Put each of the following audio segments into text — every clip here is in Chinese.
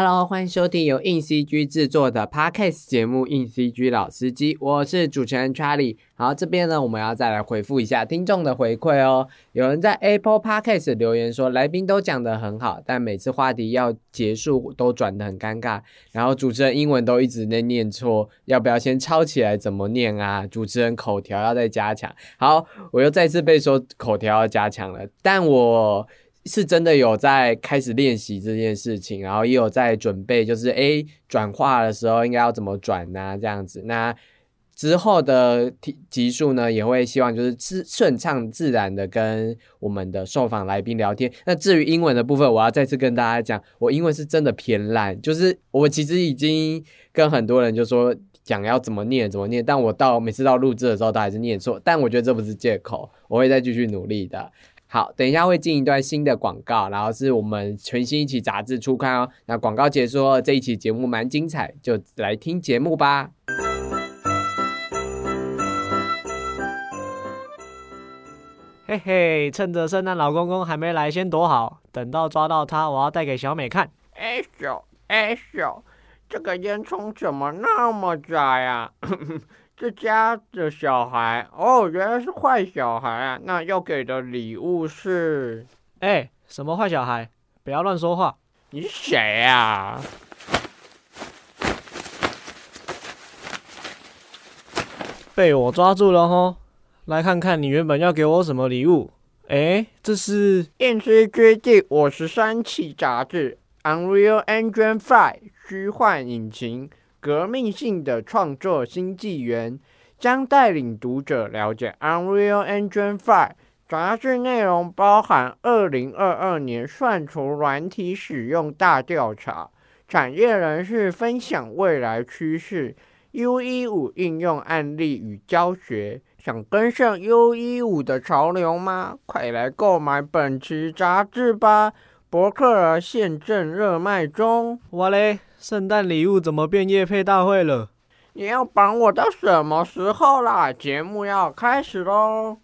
Hello，欢迎收听由硬 CG 制作的 Podcast 节目《硬 CG 老司机》，我是主持人 Charlie。好，这边呢，我们要再来回复一下听众的回馈哦。有人在 Apple Podcast 留言说，来宾都讲得很好，但每次话题要结束都转得很尴尬，然后主持人英文都一直在念错，要不要先抄起来怎么念啊？主持人口条要再加强。好，我又再次被说口条要加强了，但我。是真的有在开始练习这件事情，然后也有在准备，就是诶转化的时候应该要怎么转呢？这样子，那之后的提集数呢，也会希望就是自顺畅自然的跟我们的受访来宾聊天。那至于英文的部分，我要再次跟大家讲，我英文是真的偏烂，就是我其实已经跟很多人就说讲要怎么念怎么念，但我到每次到录制的时候都还是念错，但我觉得这不是借口，我会再继续努力的。好，等一下会进一段新的广告，然后是我们全新一期杂志初刊哦。那广告结束，这一期节目蛮精彩，就来听节目吧。嘿嘿，趁着圣诞老公公还没来，先躲好，等到抓到他，我要带给小美看。哎咻哎咻，这个烟囱怎么那么窄呀？这家的小孩哦，原来是坏小孩啊！那要给的礼物是……哎，什么坏小孩？不要乱说话！你是谁呀？被我抓住了吼！来看看你原本要给我什么礼物？哎，这是《电视剧第五十三期杂志》Unreal Engine Five 虚幻引擎。革命性的创作新纪元将带领读者了解 Unreal Engine 5杂志内容，包含2022年算图软体使用大调查、产业人士分享未来趋势、U15 应用案例与教学。想跟上 U15 的潮流吗？快来购买本期杂志吧！博客儿现正热卖中。我嘞！圣诞礼物怎么变夜配大会了？你要绑我到什么时候啦？节目要开始喽！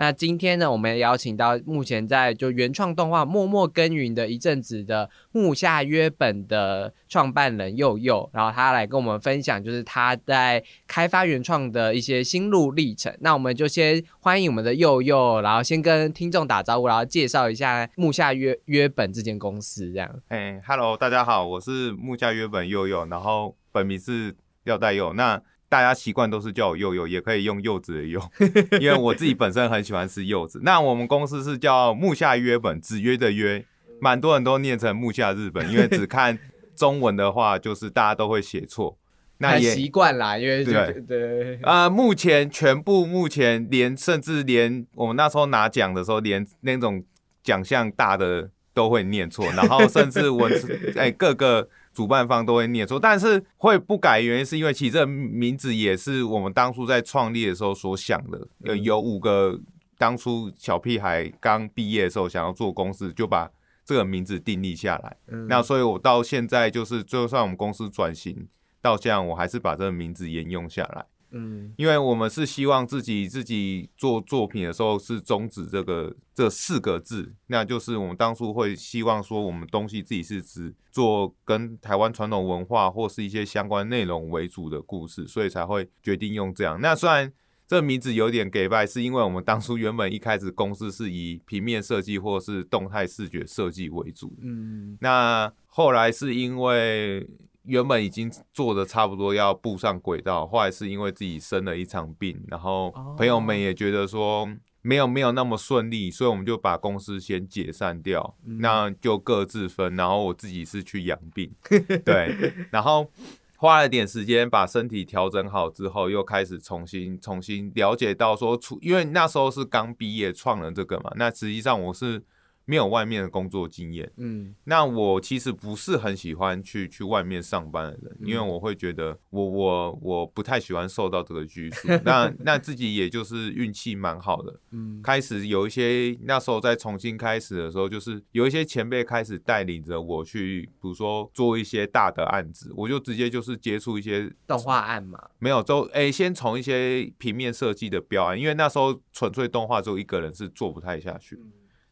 那今天呢，我们邀请到目前在就原创动画默默耕耘的一阵子的木下约本的创办人佑佑，然后他来跟我们分享，就是他在开发原创的一些心路历程。那我们就先欢迎我们的佑佑，然后先跟听众打招呼，然后介绍一下木下约约本这间公司。这样，哎，Hello，大家好，我是木下约本佑佑，然后本名是廖代佑。那大家习惯都是叫我柚柚，也可以用柚子的柚，因为我自己本身很喜欢吃柚子。那我们公司是叫木下约本，子约的约，蛮多人都念成木下日本，因为只看中文的话，就是大家都会写错。那也习惯啦，因为对对啊，目前全部目前连甚至连我们那时候拿奖的时候，连那种奖项大的都会念错，然后甚至文字 哎各个。主办方都会念错，但是会不改原因是因为其实这名字也是我们当初在创立的时候所想的。呃，有五个当初小屁孩刚毕业的时候想要做公司，就把这个名字定立下来。那所以我到现在就是就算我们公司转型到这样，我还是把这个名字沿用下来。嗯，因为我们是希望自己自己做作品的时候是终止这个这四个字，那就是我们当初会希望说我们东西自己是只做跟台湾传统文化或是一些相关内容为主的故事，所以才会决定用这样。那虽然这名字有点给拜，是因为我们当初原本一开始公司是以平面设计或是动态视觉设计为主，嗯，那后来是因为。原本已经做的差不多要步上轨道，后来是因为自己生了一场病，然后朋友们也觉得说没有没有那么顺利，所以我们就把公司先解散掉，那就各自分。然后我自己是去养病，对，然后花了点时间把身体调整好之后，又开始重新重新了解到说，出因为那时候是刚毕业创了这个嘛，那实际上我是。没有外面的工作经验，嗯，那我其实不是很喜欢去去外面上班的人，因为我会觉得我我我不太喜欢受到这个拘束。那 那自己也就是运气蛮好的，嗯，开始有一些那时候在重新开始的时候，就是有一些前辈开始带领着我去，比如说做一些大的案子，我就直接就是接触一些动画案嘛，没有都哎，先从一些平面设计的标案，因为那时候纯粹动画只有一个人是做不太下去。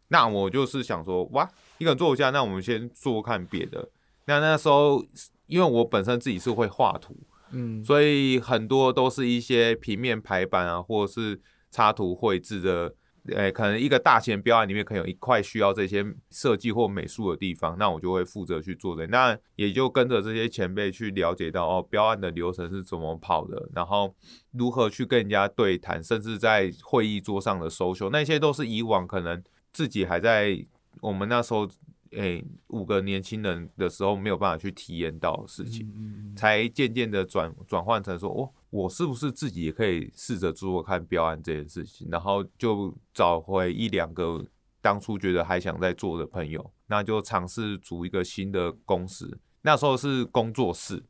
那我就是想说，哇，一个人做不下，那我们先做看别的。那那时候，因为我本身自己是会画图，嗯，所以很多都是一些平面排版啊，或者是插图绘制的。诶，可能一个大型标案里面可能有一块需要这些设计或美术的地方，那我就会负责去做的。那也就跟着这些前辈去了解到哦，标案的流程是怎么跑的，然后如何去跟人家对谈，甚至在会议桌上的收修，那些都是以往可能自己还在我们那时候诶五个年轻人的时候没有办法去体验到的事情，才渐渐的转转换成说哦。我是不是自己也可以试着做做看标案这件事情？然后就找回一两个当初觉得还想再做的朋友，那就尝试组一个新的公司。那时候是工作室，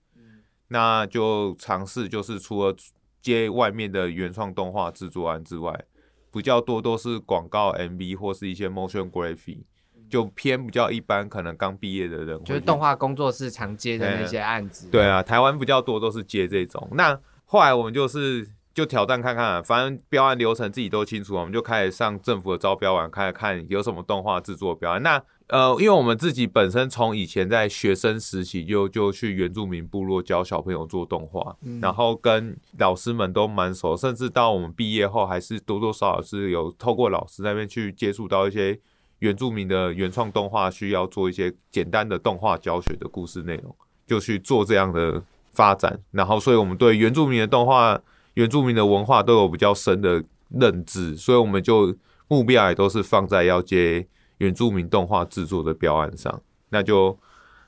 那就尝试就是除了接外面的原创动画制作案之外，比较多都是广告 MV 或是一些 motion graphic，就偏比较一般，可能刚毕业的人就是动画工作室常接的那些案子。对啊，台湾比较多都是接这种。那后来我们就是就挑战看看，反正标案流程自己都清楚，我们就开始上政府的招标网，开始看有什么动画制作标案。那呃，因为我们自己本身从以前在学生时期就就去原住民部落教小朋友做动画，然后跟老师们都蛮熟，甚至到我们毕业后还是多多少少是有透过老师那边去接触到一些原住民的原创动画，需要做一些简单的动画教学的故事内容，就去做这样的。发展，然后，所以我们对原住民的动画、原住民的文化都有比较深的认知，所以我们就目标也都是放在要接原住民动画制作的标案上，那就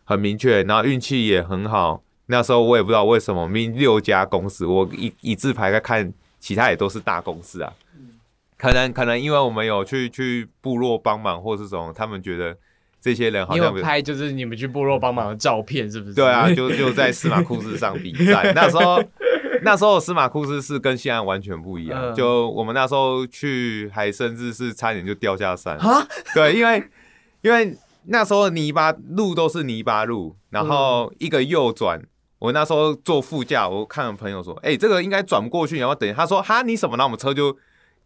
很明确。然后运气也很好，那时候我也不知道为什么，明六家公司，我一一字排开看，其他也都是大公司啊。可能可能因为我们有去去部落帮忙，或是什么，他们觉得。这些人好像拍就是你们去部落帮忙的照片，是不是？对啊，就就在司马库斯上比赛。那时候，那时候司马库斯是跟现在完全不一样。就我们那时候去，还甚至是差点就掉下山啊！对，因为因为那时候泥巴路都是泥巴路，然后一个右转，我那时候坐副驾，我看朋友说：“哎，这个应该转不过去，然后等。”他说：“哈，你什么？”那我们车就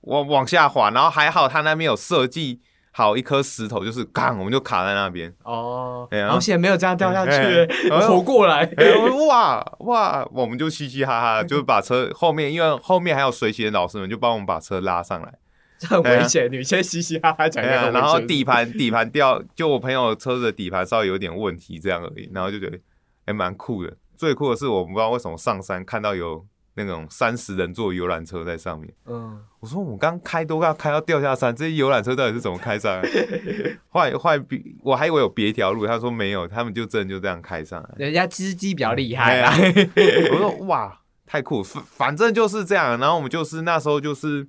往往下滑，然后还好他那边有设计。好一颗石头，就是刚，我们就卡在那边。哦，好险没有这样掉下去，活过来。哇哇，我们就嘻嘻哈哈，就把车后面，因为后面还有随行的老师们，就帮我们把车拉上来。这很危险，你先嘻嘻哈哈讲一下。然后底盘底盘掉，就我朋友车子的底盘稍微有点问题，这样而已。然后就觉得还蛮酷的。最酷的是，我不知道为什么上山看到有。那种三十人坐游览车在上面，嗯，我说我们刚开都要开到掉下山，这些游览车到底是怎么开上来？后来后来比我还以为有别条路，他说没有，他们就真的就这样开上来。人家司机比较厉害啊！我说哇，太酷，反反正就是这样。然后我们就是那时候就是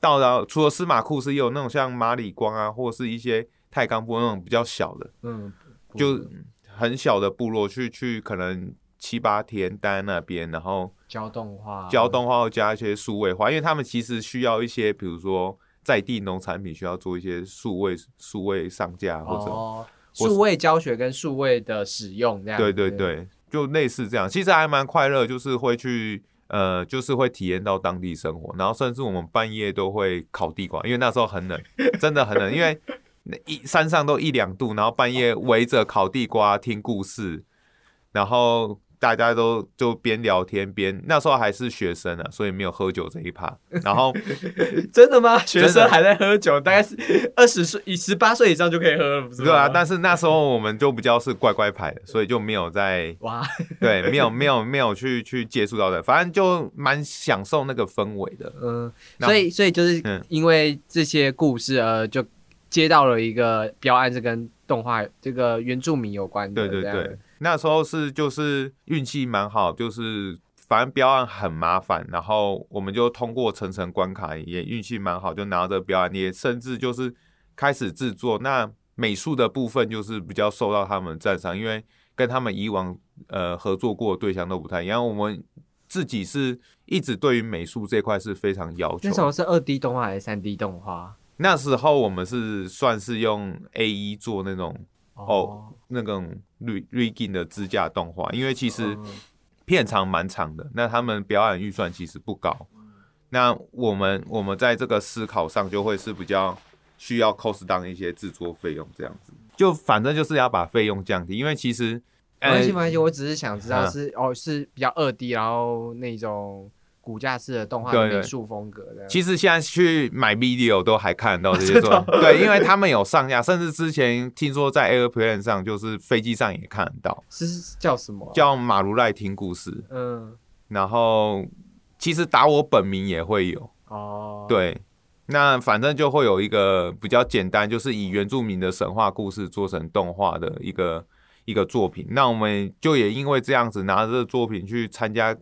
到了，除了司马库斯，也有那种像马里光啊，或是一些太钢部那种比较小的，嗯，就很小的部落去去可能。七八天待在那边，然后教动画，教动画加一些数位化，因为他们其实需要一些，比如说在地农产品需要做一些数位数位上架或者数位教学跟数位的使用这样。对对对，就类似这样，其实还蛮快乐，就是会去呃，就是会体验到当地生活，然后甚至我们半夜都会烤地瓜，因为那时候很冷，真的很冷，因为一山上都一两度，然后半夜围着烤地瓜听故事，然后。大家都就边聊天边，那时候还是学生啊，所以没有喝酒这一趴。然后真的吗？学生还在喝酒，大概是二十岁，以十八岁以上就可以喝了，不是对啊，但是那时候我们就比较是乖乖牌的，所以就没有在哇，对，没有没有没有去去接触到的，反正就蛮享受那个氛围的。嗯，所以所以就是因为这些故事，呃，就接到了一个标案，是跟动画这个原住民有关的。对对对。那时候是就是运气蛮好，就是反正标案很麻烦，然后我们就通过层层关卡，也运气蛮好，就拿着标案，也甚至就是开始制作。那美术的部分就是比较受到他们赞赏，因为跟他们以往呃合作过的对象都不太一样。我们自己是一直对于美术这块是非常要求。那时候是二 D 动画还是三 D 动画？那时候我们是算是用 A 一做那种。哦，那种瑞瑞金的支架动画，因为其实片长蛮长的，那他们表演预算其实不高。那我们我们在这个思考上就会是比较需要 cost down 一些制作费用，这样子，就反正就是要把费用降低，因为其实，没关系，呃没关系，我只是想知道嗯是、哦是比较二 D，然后那种骨架式的动画美术风格的。其实现在去买 video 都还看得到这些 作品，对，因为他们有上架，甚至之前听说在 Airplane 上，就是飞机上也看得到，是叫什么啊？叫马如赖听故事，嗯。然后其实打我本名也会有，哦，对，那反正就会有一个比较简单，就是以原住民的神话故事做成动画的一个一个作品。那我们就也因为这样子拿着这个作品去参加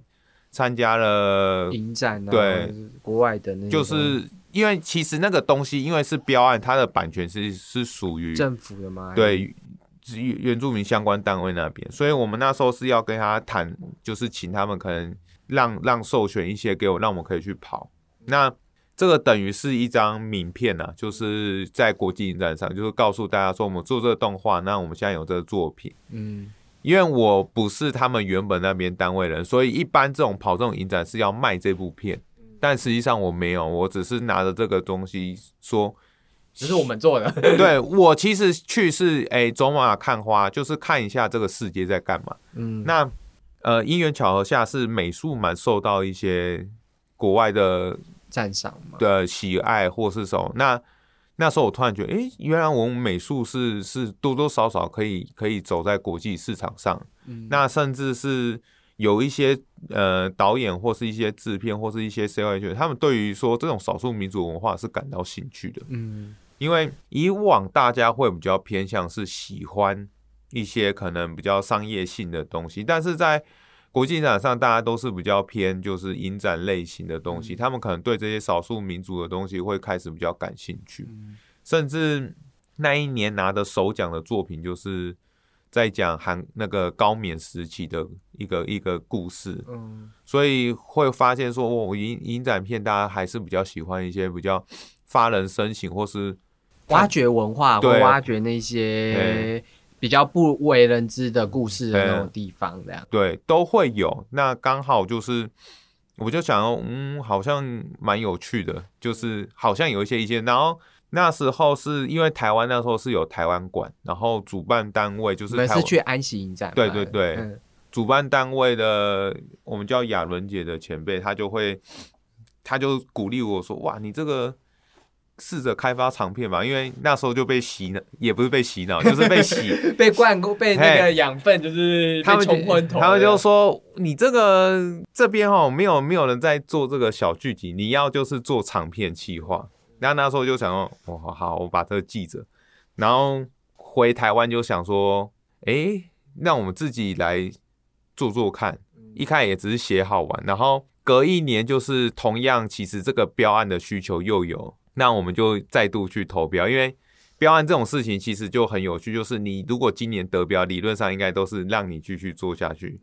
参加了，影展啊，对国外的那就是因为其实那个东西因为是标案，它的版权是是属于政府的吗？对原原住民相关单位那边，所以我们那时候是要跟他谈，就是请他们可能让让授权一些给我，让我们可以去跑。那这个等于是一张名片啊，就是在国际影展上，就是告诉大家说我们做这个动画，那我们现在有这个作品。嗯因为我不是他们原本那边单位人，所以一般这种跑这种影展是要卖这部片，但实际上我没有，我只是拿着这个东西说，只是我们做的。对我其实去是诶走马看花，就是看一下这个世界在干嘛。嗯，那呃因缘巧合下是美术蛮受到一些国外的赞赏嘛。的喜爱或是什么。那那时候我突然觉得，诶，原来我们美术是是多多少少可以可以走在国际市场上。嗯那甚至是有一些呃导演或是一些制片或是一些 C O H，他们对于说这种少数民族文化是感到兴趣的。嗯因为以往大家会比较偏向是喜欢一些可能比较商业性的东西，但是在国际影展上，大家都是比较偏就是影展类型的东西，嗯。他们可能对这些少数民族的东西会开始比较感兴趣，嗯。甚至那一年拿的首奖的作品就是在讲韩那个高棉时期的一个一个故事，嗯。所以会发现说，我，影影展片大家还是比较喜欢一些比较发人深省或是挖掘文化或挖掘那些比较不为人知的故事的那种地方，这样。对，都会有。那刚好就是，我就想要，嗯，好像蛮有趣的，就是好像有一些意见。然后那时候是因为台湾那时候是有台湾馆，然后主办单位就是你们台是去安息影展吗？对对对嗯主办单位的，我们叫亚伦姐的前辈，他就会，他就鼓励我说，哇，你这个。试着开发长片吧，因为那时候就被洗脑，也不是被洗脑，就是被洗，被灌过，被那个养分就是被他们冲昏头。他们就说你这个这边哈没有没有人在做这个小剧集，你要就是做长片企划。然后那时候就想说，哦好好，我把这个记着，然后回台湾就想说，诶，让我们自己来做做看。一开始也只是写好玩，然后隔一年就是同样，其实这个标案的需求又有，那我们就再度去投标，因为标案这种事情其实就很有趣，就是你如果今年得标，理论上应该都是让你继续做下去，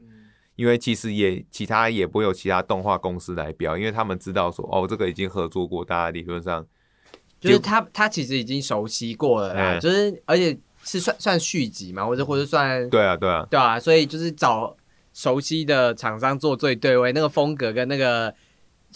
因为其实也其他也不会有其他动画公司来标，因为他们知道说哦这个已经合作过，大家理论上就是他他其实已经熟悉过了啦，嗯。就是而且是算算续集嘛，或者或者算对啊对啊。对啊，所以就是找熟悉的厂商做最对位，那个风格跟那个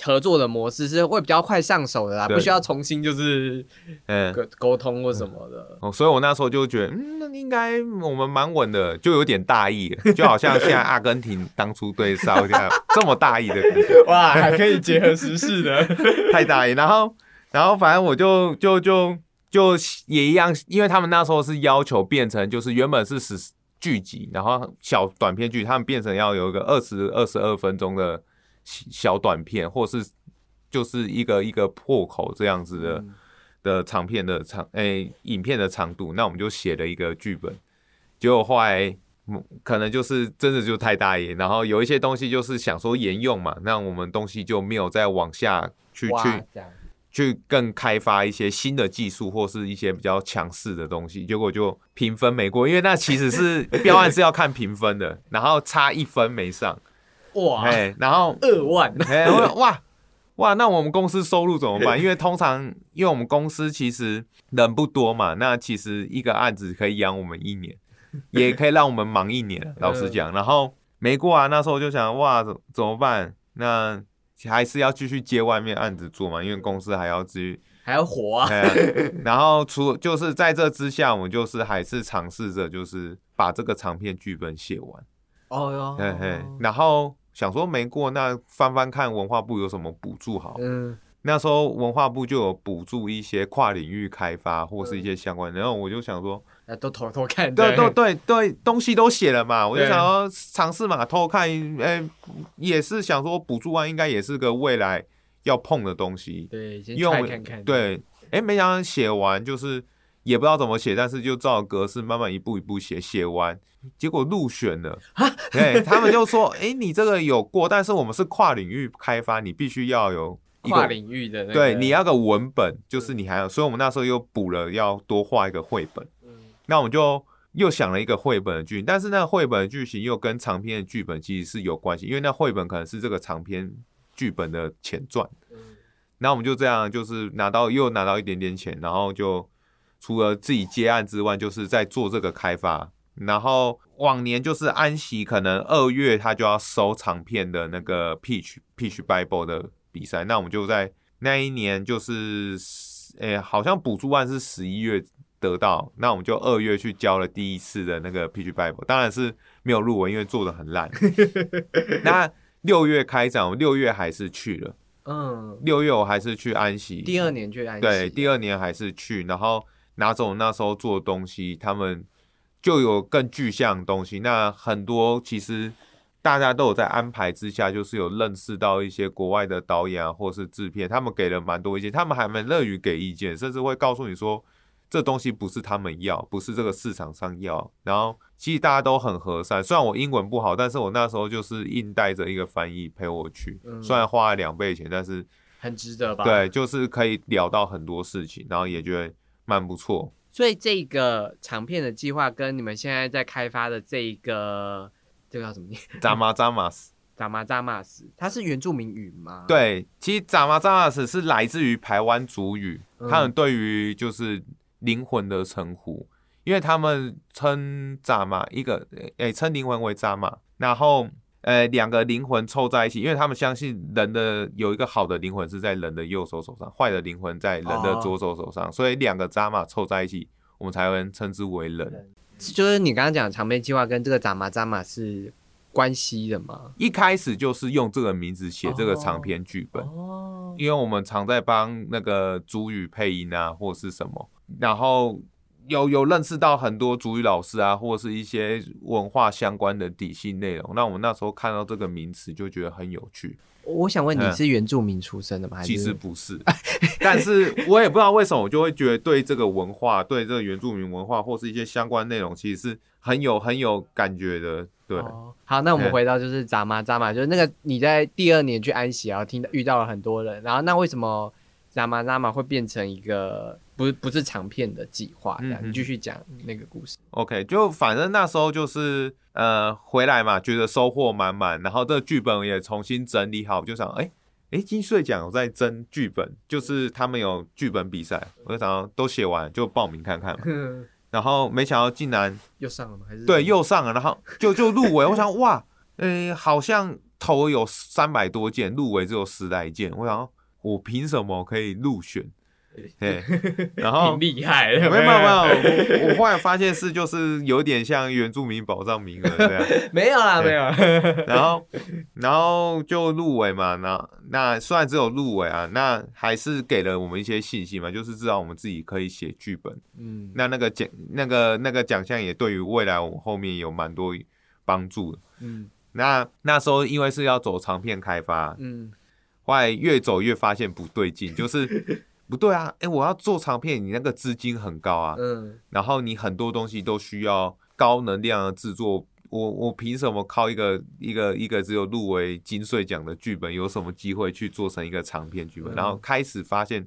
合作的模式是会比较快上手的啦，不需要重新就是嗯。沟沟通或什么的。哦，所以我那时候就觉得，嗯，那应该我们蛮稳的，就有点大意了，就好像现在阿根廷当初对沙特 这么大意的感觉。哇，还可以结合时事的，太大意。然后，然后反正我就就就就也一样，因为他们那时候是要求变成就是原本是十剧集，然后小短片剧，他们变成要有一个二十二十二分钟的小小短片，或是就是一个一个破口这样子的。的长片的长诶、影片的长度，那我们就写了一个剧本，结果后来嗯可能就是真的就太大意，然后有一些东西就是想说沿用嘛，那我们东西就没有再往下去去去更开发一些新的技术或是一些比较强势的东西，结果就评分没过，因为那其实是 标案是要看评分的，然后差一分没上，哇哎，然后二万，哎、哇哇，那我们公司收入怎么办？因为通常，因为我们公司其实人不多嘛，那其实一个案子可以养我们一年，也可以让我们忙一年。老实讲，然后没过啊，那时候就想，哇，怎怎么办？那还是要继续接外面案子做嘛，因为公司还要继续还要活啊。啊，然后除就是在这之下，我们就是还是尝试着就是把这个长篇剧本写完，哦哟，嘿嘿，然后想说没过，那翻翻看文化部有什么补助好。嗯，那时候文化部就有补助一些跨领域开发或是一些相关的，然后我就想说，那都偷偷看，对对。对对，东西都写了嘛，我就想说尝试嘛，偷看，哎、也是想说补助案应该也是个未来要碰的东西，对，先看看看，对，哎、没想到写完就是也不知道怎么写，但是就照格式慢慢一步一步写，写完结果入选了，对他们就说，哎、你这个有过，但是我们是跨领域开发，你必须要有一个跨领域的那个，对，你要个文本，就是你还有，所以我们那时候又补了，要多画一个绘本。嗯那我们就又想了一个绘本的剧情，但是那个绘本的剧情又跟长篇的剧本其实是有关系，因为那绘本可能是这个长篇剧本的前传。嗯那我们就这样，就是拿到又拿到一点点钱，然后就除了自己接案之外，就是在做这个开发。然后往年就是安息，可能二月他就要收长片的那个 Peach Peach Bible 的比赛，那我们就在那一年就是，诶、好像补助案是十一月得到，那我们就二月去交了第一次的那个 Peach Bible，当然是没有入围，因为做的很烂。那六月开展，我六月还是去了，嗯，六月我还是去安息，第二年去安息，对，第二年还是去，然后拿走那时候做的东西，他们就有更具象的东西。那很多其实大家都有在安排之下，就是有认识到一些国外的导演啊，或是制片，他们给了蛮多意见，他们还蛮乐于给意见，甚至会告诉你说。这东西不是他们要，不是这个市场上要。然后其实大家都很和善，虽然我英文不好，但是我那时候就是硬带着一个翻译陪我去，嗯虽然花了两倍钱，但是很值得吧？对，，就是可以聊到很多事情，然后也觉得蛮不错。所以这个长片的计划跟你们现在在开发的这一个这个叫什么念？扎马扎马斯，扎马扎马斯，它是原住民语吗？，对，其实扎马扎马斯是来自于台湾族语，嗯他们对于就是灵魂的称呼，因为他们称扎马一个，诶、称灵魂为扎马，然后。呃，两个灵魂凑在一起，因为他们相信人的有一个好的灵魂是在人的右手手上，坏的灵魂在人的哦左手手上，所以两个扎马凑在一起，我们才能称之为人。就是你刚刚讲长篇计划跟这个扎马扎马是关系的吗？一开始就是用这个名字写这个长篇剧本，哦，因为我们常在帮那个主语配音啊，或是什么，然后有有认识到很多主语老师啊，或是一些文化相关的底细内容。那我们那时候看到这个名词，就觉得很有趣。我想问你嗯是原住民出身的吗？还是其实不是，但是我也不知道为什么，我就会觉得对这个文化，对这个原住民文化，或是一些相关内容，其实是很有很有感觉的。对，哦好，那我们嗯回到就是扎马扎马，就是那个你在第二年去安息，然后听到遇到了很多人，然后那为什么扎马扎马会变成一个不是不是长片的计划？这样，嗯嗯你继续讲那个故事。OK，就反正那时候就是呃回来嘛，觉得收获满满，然后这个剧本也重新整理好，就想哎哎金穗奖有在争剧本，就是他们有剧本比赛，我就想要都写完就报名看看嘛，然后没想到竟然又上了吗？还是对又上了，然后就就入围，我想哇，呃好像投有三百多件，入围只有十来件，我想我凭什么可以入选？对，然后挺厉害的，没有没有没有，我我后来发现是就是有点像原住民保障名额这样，没有啦，没有啦。然后然后就入围嘛，那那虽然只有入围啊，那还是给了我们一些信心嘛，就是知道我们自己可以写剧本，嗯，那那个奖那个那个奖项也对于未来我们后面有蛮多帮助的。嗯那那时候因为是要走长片开发，嗯后来越走越发现不对劲，就是不对啊，哎、我要做长片，你那个资金很高啊，嗯然后你很多东西都需要高能量的制作，我我凭什么靠一个一个一个只有入围金穗奖的剧本，有什么机会去做成一个长片剧本？嗯然后开始发现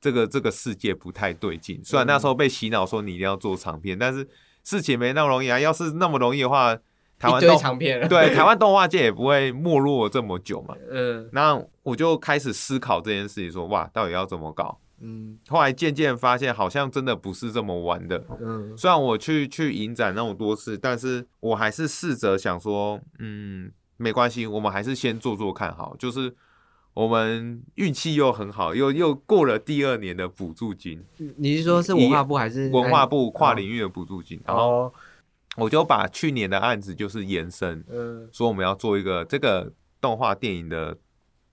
这个这个世界不太对劲。虽然那时候被洗脑说你一定要做长片，但是事情没那么容易啊。要是那么容易的话，台湾动长片了，对台湾动画界也不会没落这么久嘛。嗯那我就开始思考这件事情，说哇，到底要怎么搞？嗯后来渐渐发现，好像真的不是这么玩的。嗯虽然我去去影展那么多次，但是我还是试着想说，嗯，没关系，我们还是先做做看好。就是我们运气又很好，又又过了第二年的补助金，你是说是文化部还是文化部跨领域的补助金，然后哦，我就把去年的案子就是延伸，嗯说我们要做一个这个动画电影的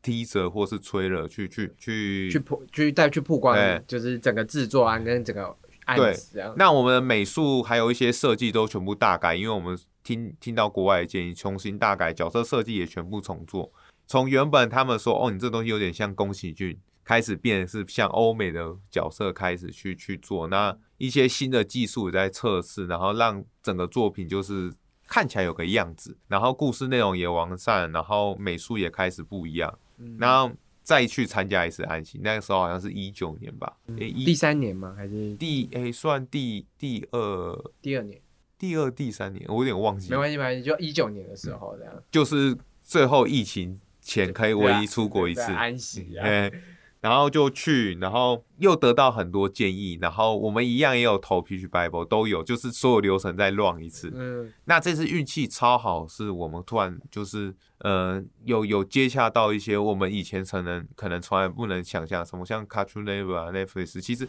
teaser 或是 trailer 去去去去曝去再去曝光，就是整个制作案跟整个案子这样。那我们的美术还有一些设计都全部大改，因为我们听听到国外的建议，重新大改，角色设计也全部重做。从原本他们说哦，你这东西有点像宫崎骏，开始变得是像欧美的角色开始去去做，那一些新的技术也在测试，然后让整个作品就是看起来有个样子，然后故事内容也完善，然后美术也开始不一样，嗯然后再去参加一次安息，那个时候好像是一九年吧，诶一第三年吗？还是第诶、算第第二第二年？第二第三年，我有点忘记没，关系，没关系，就一九年的时候这样。就是最后疫情前可以唯一出国一次，安息 然后就去，然后又得到很多建议，然后我们一样也有投 Pitch Bible 都有，就是所有流程再乱一次。嗯。那这次运气超好，是我们突然就是呃有有接洽到一些我们以前可能可能从来不能想象，什么像 Cartoon Network 啊 Netflix，其实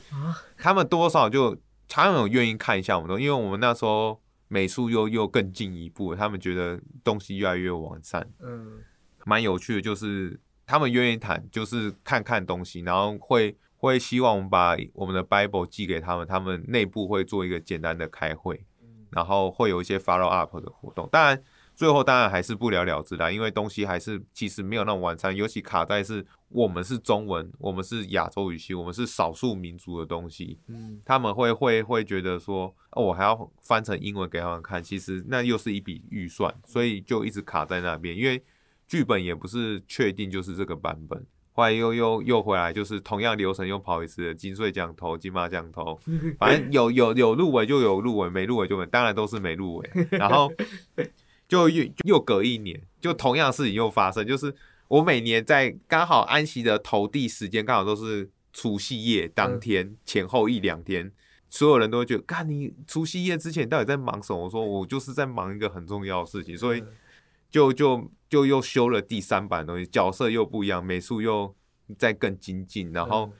他们多少就他们有愿意看一下我们的，因为我们那时候美术又又更进一步，他们觉得东西越来越完善，嗯。蛮有趣的，就是他们愿意谈，就是看看东西，然后会会希望我们把我们的 Bible 寄给他们，他们内部会做一个简单的开会，然后会有一些 follow up 的活动。当然，最后当然还是不了了之啦，因为东西还是其实没有那么完善，尤其卡在是我们是中文，我们是亚洲语系，我们是少数民族的东西，嗯他们会会会觉得说，哦，我还要翻成英文给他们看，其实那又是一笔预算，所以就一直卡在那边，因为剧本也不是确定就是这个版本。后来又又又回来，就是同样流程又跑一次，金穗奖投、金马奖投，反正有有有入围就有入围，没入围就没，当然都是没入围。然后 就又又隔一年，就同样事情又发生，就是我每年在刚好安息的投递时间刚好都是除夕夜当天、前后一两天，所有人都会觉得，干你除夕夜之前到底在忙什么？我说我就是在忙一个很重要的事情，所以就就就又修了第三版的东西，角色又不一样，美术又再更精进，然后。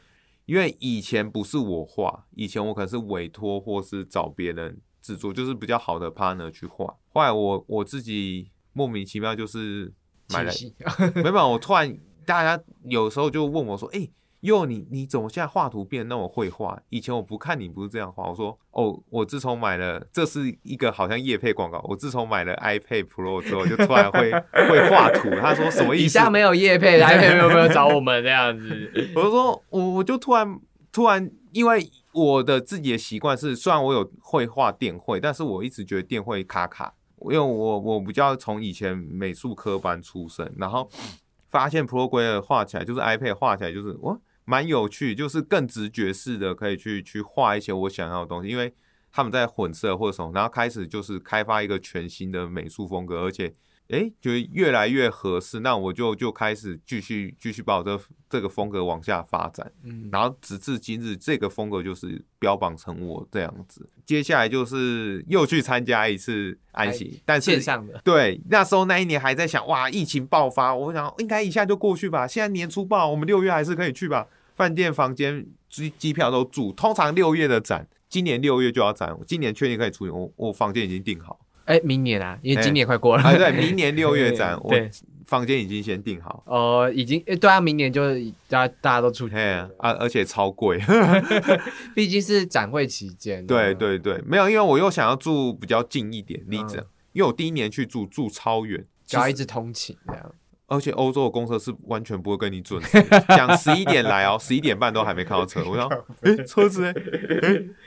因为以前不是我画，以前我可能是委托或是找别人制作，就是比较好的 partner 去画。后来我我自己莫名其妙就是买了，没办法，我突然大家有时候就问我说：“哎、哟，你你怎么现在画图变得那么会画？以前我不看你不是这样画。”我说：“哦，我自从买了，这是一个好像叶配广告。我自从买了 iPad Pro 之后，就突然会会画图。”他说：“什么意思？”以下没有叶配，，iPad 没有没有找我们这样子？我就说，我我就突然突然，因为我的自己的习惯是，虽然我有会画电绘，但是我一直觉得电绘卡卡，因为我我比较从以前美术科班出身，然后发现 Procreate 画起来就是 iPad 画起来就是哇蛮有趣，就是更直觉式的可以去去画一些我想要的东西，因为他们在混色或者什么，然后开始就是开发一个全新的美术风格，而且诶，觉得越来越合适，那我就就开始继续继续把我这这个风格往下发展，嗯，然后直至今日，这个风格就是标榜成我这样子。接下来就是又去参加一次安息，但是线上的，对那时候那一年还在想，哇，疫情爆发，我想应该一下就过去吧。现在年初报，我们六月还是可以去吧。饭店房间机机票都住，通常六月的展，今年六月就要展，今年确定可以出现，我我房间已经订好。哎，明年啊，因为今年快过了，啊，对，明年六月展，我对房间已经先订好。哦，已经诶对啊，明年就大家大家都出去，嘿啊，而且超贵。毕竟是展会期间。对，对对，没有，因为我又想要住比较近一点，例子，嗯因为我第一年去住住超远，要一直通勤这样。而且欧洲的公车是完全不会跟你准时 讲十一点来哦，十一点半都还没看到车，我想，哎、车子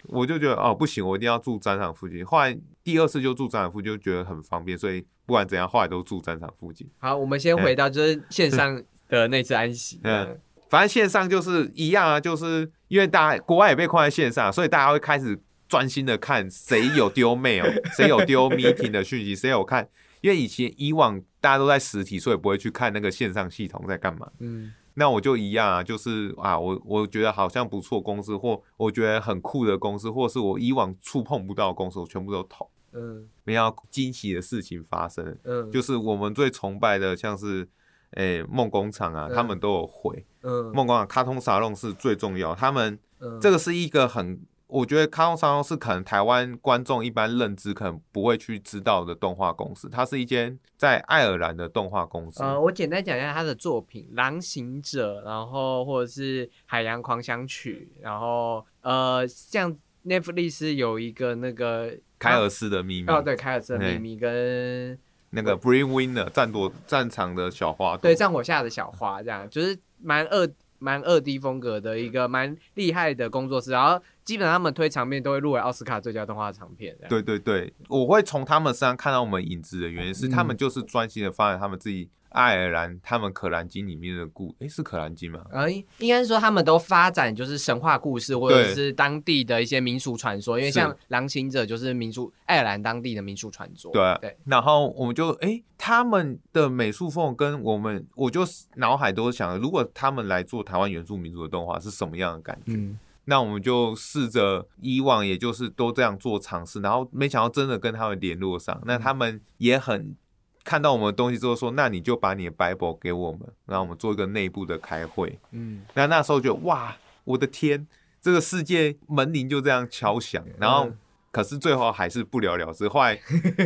我就觉得哦不行，我一定要住展场附近。后来第二次就住展场附近，就觉得很方便，所以不管怎样，后来都住展场附近。好，我们先回到就是线上的那次安息。嗯嗯，反正线上就是一样啊，就是因为大家国外也被困在线上，所以大家会开始专心的看谁有丢 mail，谁有丢 meeting 的讯息，谁有看。因为以前以往大家都在实体，所以不会去看那个线上系统在干嘛。嗯那我就一样啊，就是啊，我我觉得好像不错公司，或我觉得很酷的公司，或是我以往触碰不到的公司，我全部都投。嗯。没想到惊喜的事情发生，嗯，就是我们最崇拜的，像是诶梦工厂啊，嗯。他们都有回。嗯。梦工厂卡通沙龙是最重要，他们嗯。这个是一个很，我觉得卡通沙龙是可能台湾观众一般认知可能不会去知道的动画公司，它是一间在爱尔兰的动画公司。呃，我简单讲一下他的作品《狼行者》，然后或者是《海洋狂想曲》，然后呃，像 Netflix 有一个那个凯尔斯的秘密，哦，对，凯尔斯的秘密跟那个 Bring Winner 战斗战场的小花，对战火下的小花，这样就是蛮二蛮二 D 风格的一个蛮厉害的工作室，然后基本上他们推长片都会入围奥斯卡最佳动画长片。对对对，我会从他们身上看到我们影子的原因是，他们嗯就是专心的发展他们自己爱尔兰他们可兰经里面的故，诶，是可兰经吗？呃，应应该是说他们都发展就是神话故事或者是当地的一些民俗传说，因为像狼行者就是民俗爱尔兰当地的民俗传说。对啊对，然后我们就诶，他们的美术风跟我们，我就脑海都想，如果他们来做台湾原住民族的动画是什么样的感觉？嗯那我们就试着以往也就是都这样做尝试，然后没想到真的跟他们联络上，那他们也很看到我们的东西之后说，那你就把你的 Bible 给我们，让我们做一个内部的开会。嗯那那时候就哇，我的天，这个世界门铃就这样敲响，然后嗯可是最后还是不了了之。后来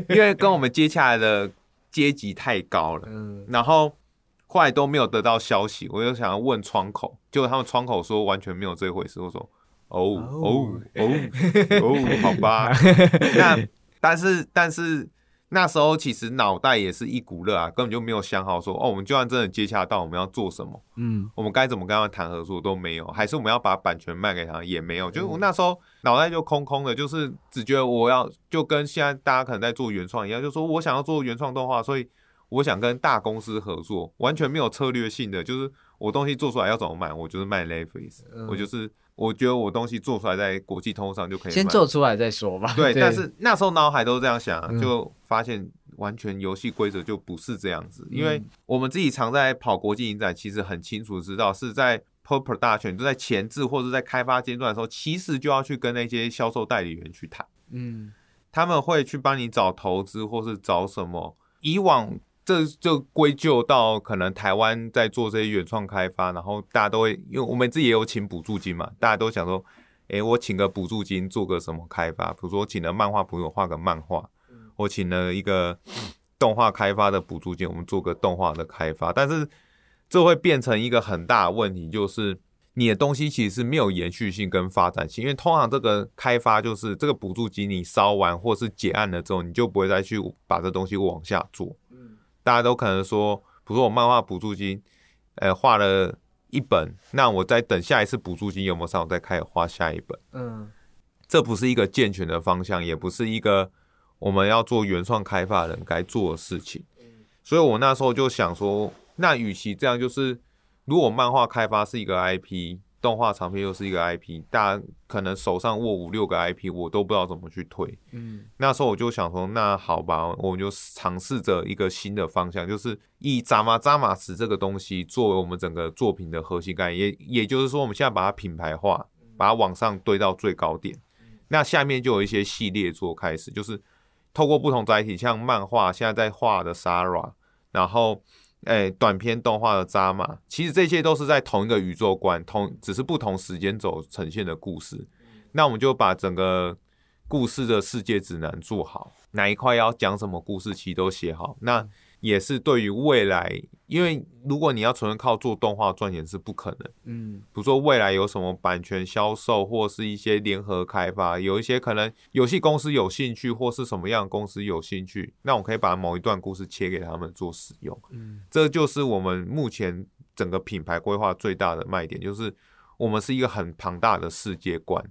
因为跟我们接下来的阶级太高了，嗯然后后来都没有得到消息，我就想要问窗口，结果他们窗口说完全没有这回事。我说哦哦哦哦，好吧，那但是但是那时候其实脑袋也是一股热啊，根本就没有想好说哦，我们就算真的接洽到，我们要做什么。嗯我们该怎么跟他们谈合作都没有，还是我们要把版权卖给他也没有，就是我那时候脑袋就空空的，就是只觉得我要就跟现在大家可能在做原创一样，就说我想要做原创动画，所以我想跟大公司合作，完全没有策略性的，就是我东西做出来要怎么卖，我就是卖嗯我就是我觉得我东西做出来在国际通上就可以先做出来再说吧。对，但是那时候脑海都是这样想就发现完全游戏规则就不是这样子，因为嗯。我们自己常在跑国际影展，其实很清楚知道是在 post production 就在前置或者在开发阶段的时候，其实就要去跟那些销售代理员去谈，嗯。他们会去帮你找投资或是找什么。以往这就归咎到可能台湾在做这些原创开发，然后大家都会，因为我们自己也有请补助金嘛，大家都想说，诶、我请个补助金做个什么开发，比如说请了漫画朋友，画个漫画，我请了一个 动画开发的补助金，我们做个动画的开发，但是这会变成一个很大的问题，就是你的东西其实是没有延续性跟发展性，因为通常这个开发就是这个补助金你烧完或是结案了之后，你就不会再去把这东西往下做。大家都可能说，比如说我漫画补助金，呃，画了一本，那我再等下一次补助金有没有上，我再开始画下一本。嗯这不是一个健全的方向，也不是一个我们要做原创开发人该做的事情。所以我那时候就想说，那与其这样，就是如果漫画开发是一个 IP，动画长片又是一个 IP，大家可能手上握五六个 IP，我都不知道怎么去推。嗯那时候我就想说，那好吧，我们就尝试着一个新的方向，就是以扎马扎马石这个东西作为我们整个作品的核心概念，也也就是说，我们现在把它品牌化，把它往上堆到最高点。那下面就有一些系列做开始，就是透过不同载体，像漫画现在在画的 Sara，然后诶、短片动画的扎马，其实这些都是在同一个宇宙观，同只是不同时间轴呈现的故事。那我们就把整个故事的世界指南做好，哪一块要讲什么故事，其实都写好。那也是对于未来，因为如果你要纯粹靠做动画赚钱是不可能。嗯比如说未来有什么版权销售，或是一些联合开发，有一些可能游戏公司有兴趣，或是什么样的公司有兴趣，那我可以把某一段故事切给他们做使用。嗯这就是我们目前整个品牌规划最大的卖点，就是我们是一个很庞大的世界观，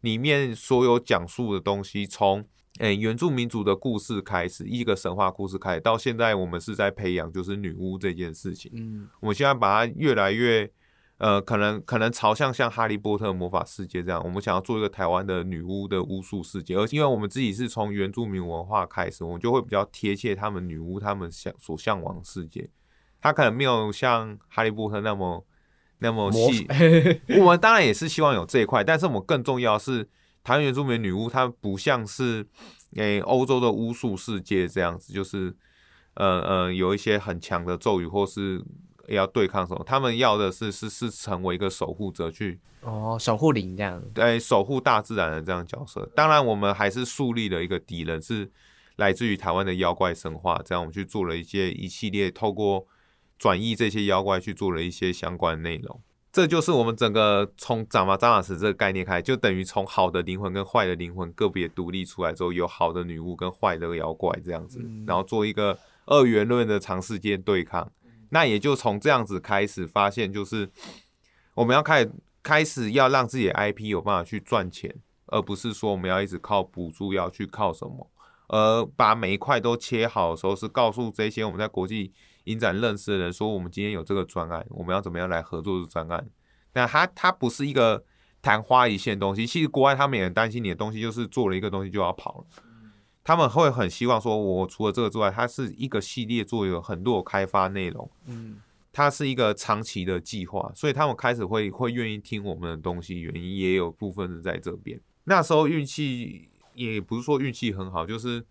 里面所有讲述的东西，从诶、原住民族的故事开始，一个神话故事开始，到现在我们是在培养就是女巫这件事情。嗯我们现在把它越来越，呃，可能可能朝向像哈利波特魔法世界这样，我们想要做一个台湾的女巫的巫术世界，而因为我们自己是从原住民文化开始，我们就会比较贴切他们女巫他们想所向往的世界。它可能没有像哈利波特那么那么细，我们当然也是希望有这一块，但是我们更重要是台湾原住民女巫，她不像是诶欧、洲的巫术世界这样子，就是呃呃有一些很强的咒语，或是要对抗什么，他们要的是是是成为一个守护者去。哦，守护灵这样。对，守护大自然的这样角色。当然，我们还是树立了一个敌人，是来自于台湾的妖怪神话。这样，我们去做了一些一系列，透过转译这些妖怪去做了一些相关内容。这就是我们整个从长马张老师这个概念开，就等于从好的灵魂跟坏的灵魂个别独立出来之后，有好的女巫跟坏的妖怪这样子，然后做一个二元论的长时间对抗。那也就从这样子开始发现，就是我们要开始开始要让自己的 IP 有办法去赚钱，而不是说我们要一直靠补助，要去靠什么，而把每一块都切好的时候，是告诉这些我们在国际。影展认识的人说：“我们今天有这个专案，我们要怎么样来合作这专案？那它它不是一个昙花一现的东西。其实国外他们也很担心你的东西，就是做了一个东西就要跑了。他们会很希望说，我除了这个之外，它是一个系列，做有很多开发内容。嗯，它是一个长期的计划，所以他们开始会会愿意听我们的东西，原因也有部分是在这边。那时候运气也不是说运气很好，就是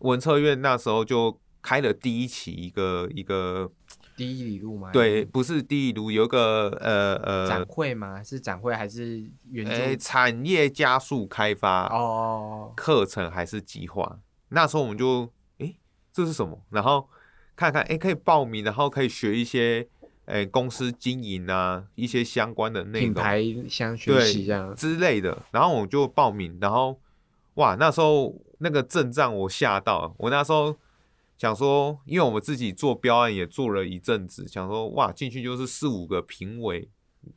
文策院那时候就。”开了第一期一个一个第一里路吗？对，不是第一路，有个呃呃展会吗？是展会还是原？诶，产业加速开发哦，课程还是计划？那时候我们就诶，这是什么？然后看看诶，可以报名，然后可以学一些诶公司经营啊，一些相关的内容，品牌相学习这样之类的。然后我就报名，然后哇，那时候那个阵仗我吓到，我那时候。想说，因为我们自己做标案也做了一阵子，想说哇，进去就是四五个评委，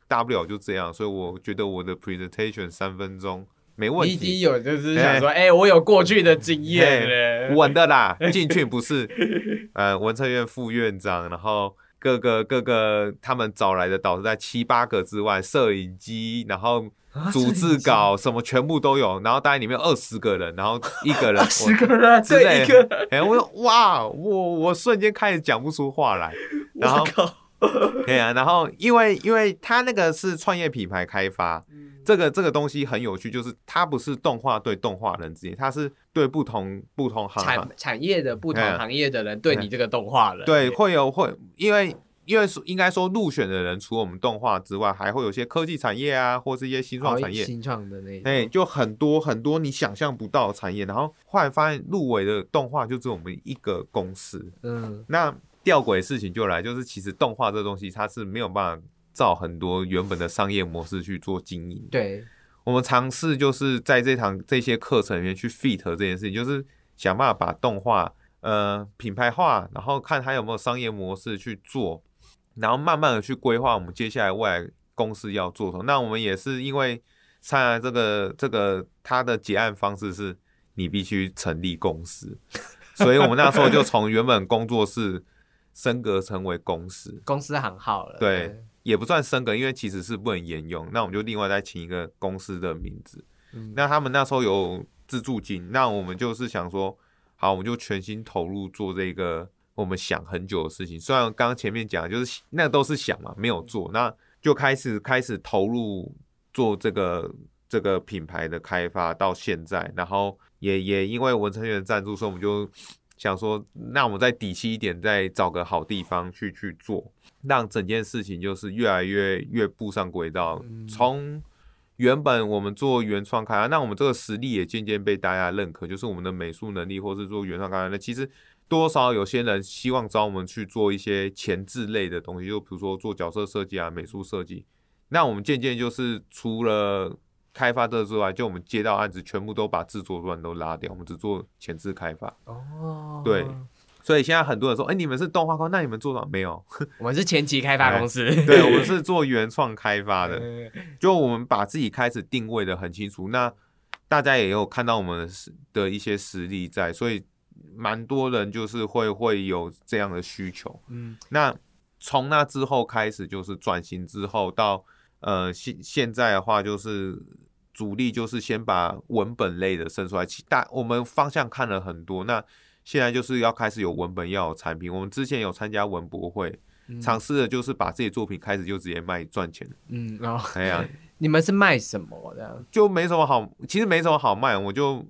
大不了就这样，所以我觉得我的 presentation 三分钟没问题。已经有就是想说，哎，我有过去的经验，稳的啦。进去不是呃文策院副院长，然后各个各个他们找来的导师在七八个之外，摄影机，然后。组织稿什么全部都有，然后大概里面二十个人，然后一个人，十个人之类。哎，我说哇，我我瞬间开始讲不出话来。然后，对啊，然后因为因为他那个是创业品牌开发，这个这个东西很有趣，就是它不是动画对动画人之间，它是对不同不同行产产业的不同行业的人对你这个动画人，对会有会因为。因为应该说入选的人，除了我们动画之外，还会有些科技产业啊，或是一些新创产业，新创的那，哎，就很多很多你想象不到的产业。然后后来发现入围的动画就只有我们一个公司，嗯，那吊诡的事情就来，就是其实动画这东西它是没有办法照很多原本的商业模式去做经营。对，我们尝试就是在这堂这些课程里面去 fit 这件事情，就是想办法把动画呃品牌化，然后看它有没有商业模式去做。然后慢慢的去规划我们接下来未来公司要做什么。那我们也是因为参加这个这个它的结案方式是你必须成立公司，所以我们那时候就从原本工作室升格成为公司，公司行号了。对，也不算升格，因为其实是不能沿用。那我们就另外再请一个公司的名字。那他们那时候有资助金，那我们就是想说，好，我们就全心投入做这个。我们想很久的事情，虽然刚刚前面讲就是那都是想嘛，没有做，那就开始开始投入做这个这个品牌的开发到现在，然后也也因为文成员赞助，所以我们就想说，那我们再底气一点，再找个好地方去去做，让整件事情就是越来越越步上轨道。从原本我们做原创开发，那我们这个实力也渐渐被大家认可，就是我们的美术能力，或是做原创开发，那其实。多少有些人希望找我们去做一些前置类的东西，就比如说做角色设计啊、美术设计。那我们渐渐就是除了开发这之外，就我们接到案子，全部都把制作端都拉掉，我们只做前置开发。哦，对。所以现在很多人说：“哎，你们是动画公司，那你们做到？”没有，我们是前期开发公司。对，我们是做原创开发的。就我们把自己开始定位的很清楚，那大家也有看到我们的一些实力在，所以。蛮多人就是会会有这样的需求，嗯，那从那之后开始就是转型之后到呃现现在的话就是主力就是先把文本类的生出来，其大我们方向看了很多，那现在就是要开始有文本要有产品，我们之前有参加文博会，尝试的就是把自己作品开始就直接卖赚钱，嗯，然后哎呀，你们是卖什么的？就没什么好，其实没什么好卖，我就。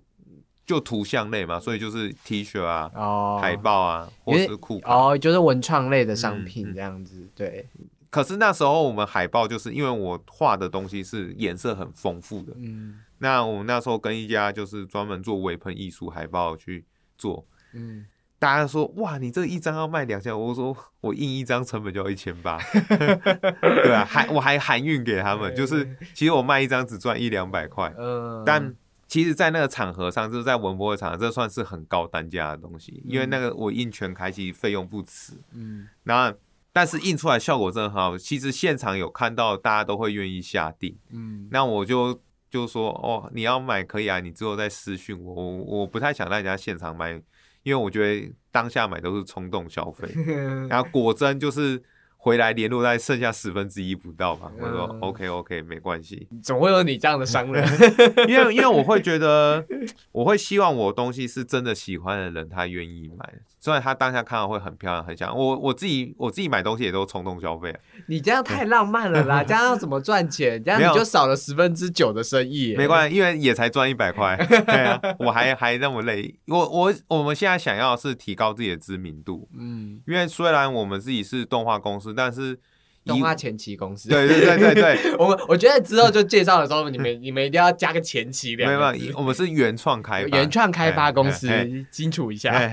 就图像类嘛，所以就是 T 恤啊、哦，海报啊，或是裤。哦，就是文创类的商嗯品嗯这样子，对，可是那时候我们海报就是因为我画的东西是颜色很丰富的，嗯那我们那时候跟一家就是专门做微喷艺术海报去做，嗯，大家说哇，你这一张要卖两千，我说我印一张成本就要一千八，对啊，还我还含运给他们，就是其实我卖一张只赚一两百块，嗯，但其实，在那个场合上，就是在文博的场合，这算是很高单价的东西，因为那个我印全开，其实费用不值。嗯那但是印出来效果真的很好，其实现场有看到，大家都会愿意下定。嗯，那我就就说哦，你要买可以啊，你之后再私讯我。我我不太想让人家现场买，因为我觉得当下买都是冲动消费。然后果真就是回来联络在剩下十分之一不到吧。我说嗯 OK OK 没关系，总会有你这样的商人，因为因为我会觉得，我会希望我东西是真的喜欢的人他愿意买，虽然他当下看到会很漂亮很想我我自己我自己买东西也都冲动消费啊、你这样太浪漫了啦，这样要怎么赚钱？这样你就少了十分之九的生意耶，没关系，因为也才赚一百块，对啊，我还还那么累。我我我们现在想要的是提高自己的知名度，嗯，因为虽然我们自己是动画公司，但是以动画前期公司，对对对对对，我们我觉得之后就介绍的时候，你们 你们一定要加个前期没两个字办法，我们是原创开发，原创开发公司清楚一下。哎，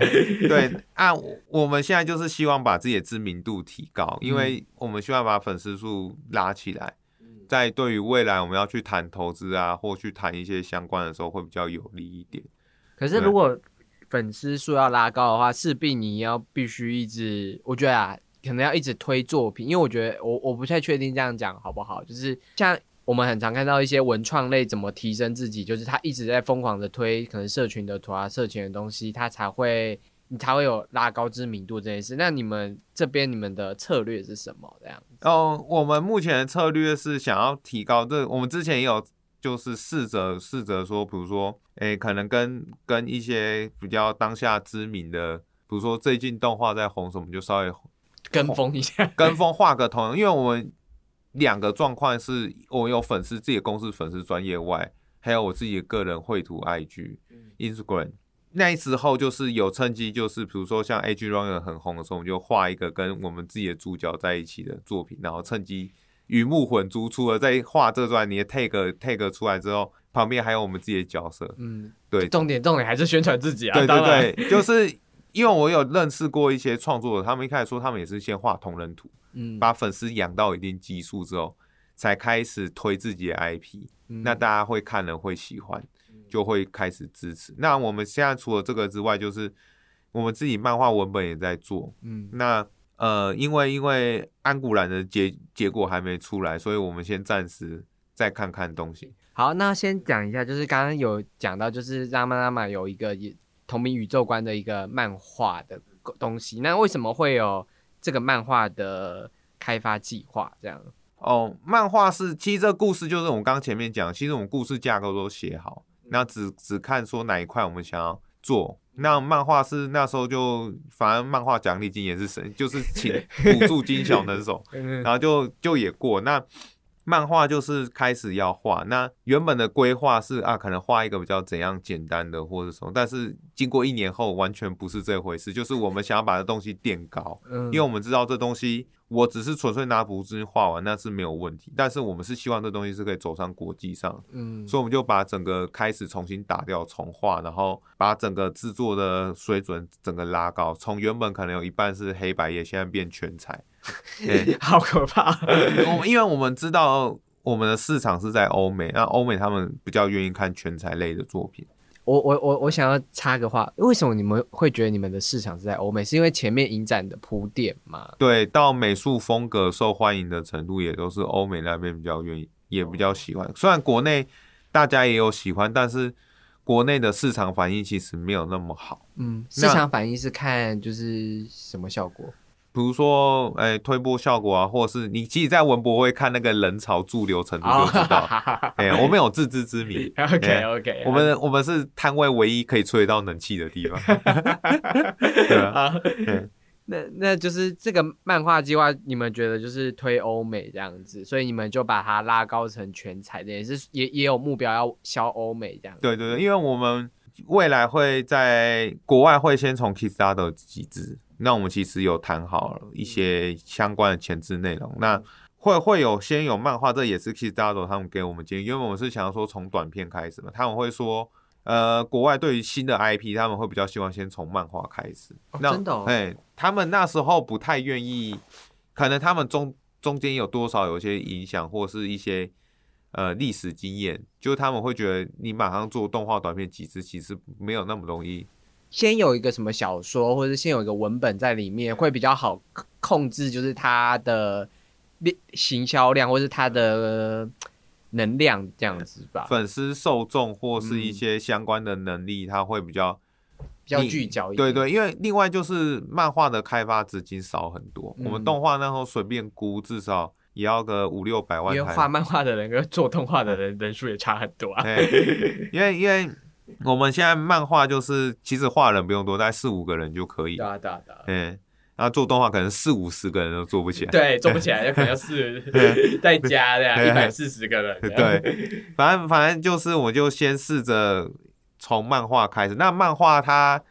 对啊，我我们现在就是希望把自己的知名度提高，因为我们希望把粉丝数拉起来，在对于未来我们要去谈投资啊，或去谈一些相关的时候，会比较有利一点。可是如果粉丝数要拉高的话，势必你要必须一直，我觉得啊，可能要一直推作品，因为我觉得我我不太确定这样讲好不好，就是像。我们很常看到一些文创类怎么提升自己，就是他一直在疯狂的推可能社群的图啊、社群的东西，他才会你才会有拉高知名度这件事。那你们这边你们的策略是什么？这样？哦，我们目前的策略是想要提高这，我们之前也有就是试着试着说，比如说，诶，可能跟跟一些比较当下知名的，比如说最近动画在红什么，就稍微跟风一下。跟风画个同，因为我们两个状况是，我有粉丝自己的公司粉丝专业外，还有我自己的个人绘图 IG、Instagram。那时候就是有趁机，就是比如说像 A G Runner 很红的时候，我们就画一个跟我们自己的主角在一起的作品，然后趁机鱼目混珠，除了在画这之外，你的 take take 出来之后，旁边还有我们自己的角色，嗯，对重点重点还是宣传自己啊。对对对，就是因为我有认识过一些创作者，他们一开始说他们也是先画同人图，嗯，把粉丝养到一定基数之后，才开始推自己的 IP，、嗯那大家会看了会喜欢，就会开始支持。那我们现在除了这个之外，就是我们自己漫画文本也在做。嗯那呃，因为因为安古兰的结结果还没出来，所以我们先暂时再看看东西。好，那先讲一下，就是刚刚有讲到，就是拉玛拉玛有一个也同名宇宙观的一个漫画的东西，那为什么会有这个漫画的开发计划？这样，哦，漫画是其实这个故事就是我们刚刚前面讲，其实我们故事架构都写好，那只只看说哪一块我们想要做。那漫画是那时候就反正漫画奖励金也是神，就是请补助金小能手，然后就就也过。那漫画就是开始要画，那原本的规划是啊，可能画一个比较怎样简单的或者什么，但是经过一年后完全不是这回事，就是我们想要把这东西垫高，嗯因为我们知道这东西，我只是纯粹拿补助金画完那是没有问题，但是我们是希望这东西是可以走上国际上，嗯所以我们就把整个开始重新打掉重画，然后把整个制作的水准整个拉高，从原本可能有一半是黑白页，现在变全彩。对，好可怕。我因为我们知道我们的市场是在欧美，那欧美他们比较愿意看全才类的作品。我我我我想要插个话，为什么你们会觉得你们的市场是在欧美？是因为前面影展的铺垫吗？对，到美术风格受欢迎的程度，也都是欧美那边比较愿意，也比较喜欢。虽然国内大家也有喜欢，但是国内的市场反应其实没有那么好。嗯，市场反应是看就是什么效果？比如说，哎、推波效果啊，或者是你其实，在文博会看那个人潮驻留程度就知道。哎、我们有自知之明。OK 哎 OK，我们我们是摊位唯一可以吹到冷气的地方。对啊，那那就是这个漫画计划，你们觉得就是推欧美这样子，所以你们就把它拉高成全彩的，也是也也有目标要销欧美这样。对对对，因为我们未来会在国外会先从 Kickstarter 集资，那我们其实有谈好了一些相关的前置内容，那会会有先有漫画，这也是 Kickstarter 他们给我们建议，因为我们是想要说从短片开始嘛，他们会说。呃，国外对于新的 IP，他们会比较希望先从漫画开始。那真的哦哎，他们那时候不太愿意，可能他们中中间有多少有些影响，或是一些呃历史经验，就是他们会觉得你马上做动画短片集资，其实没有那么容易。先有一个什么小说，或者是先有一个文本在里面，会比较好控控制，就是它的量行销量，或是它的能量这样子吧，粉丝受众或是一嗯些相关的能力，它会比较比较聚焦一点。对对，因为另外就是漫画的开发资金少很多，我们嗯动画那时候随便估至少也要个五六百万台。因为画漫画的人跟做动画的人人数也差很多啊。哎，因为因为我们现在漫画就是其实画人不用多，大概四五个人就可以对。啊，对啊，对啊。嗯，然后做动画可能四五十个人都做不起来。对，做不起来，就可能要四 再加这样一百四十个人。对，反正反正就是我就先试着从漫画开始。那漫画它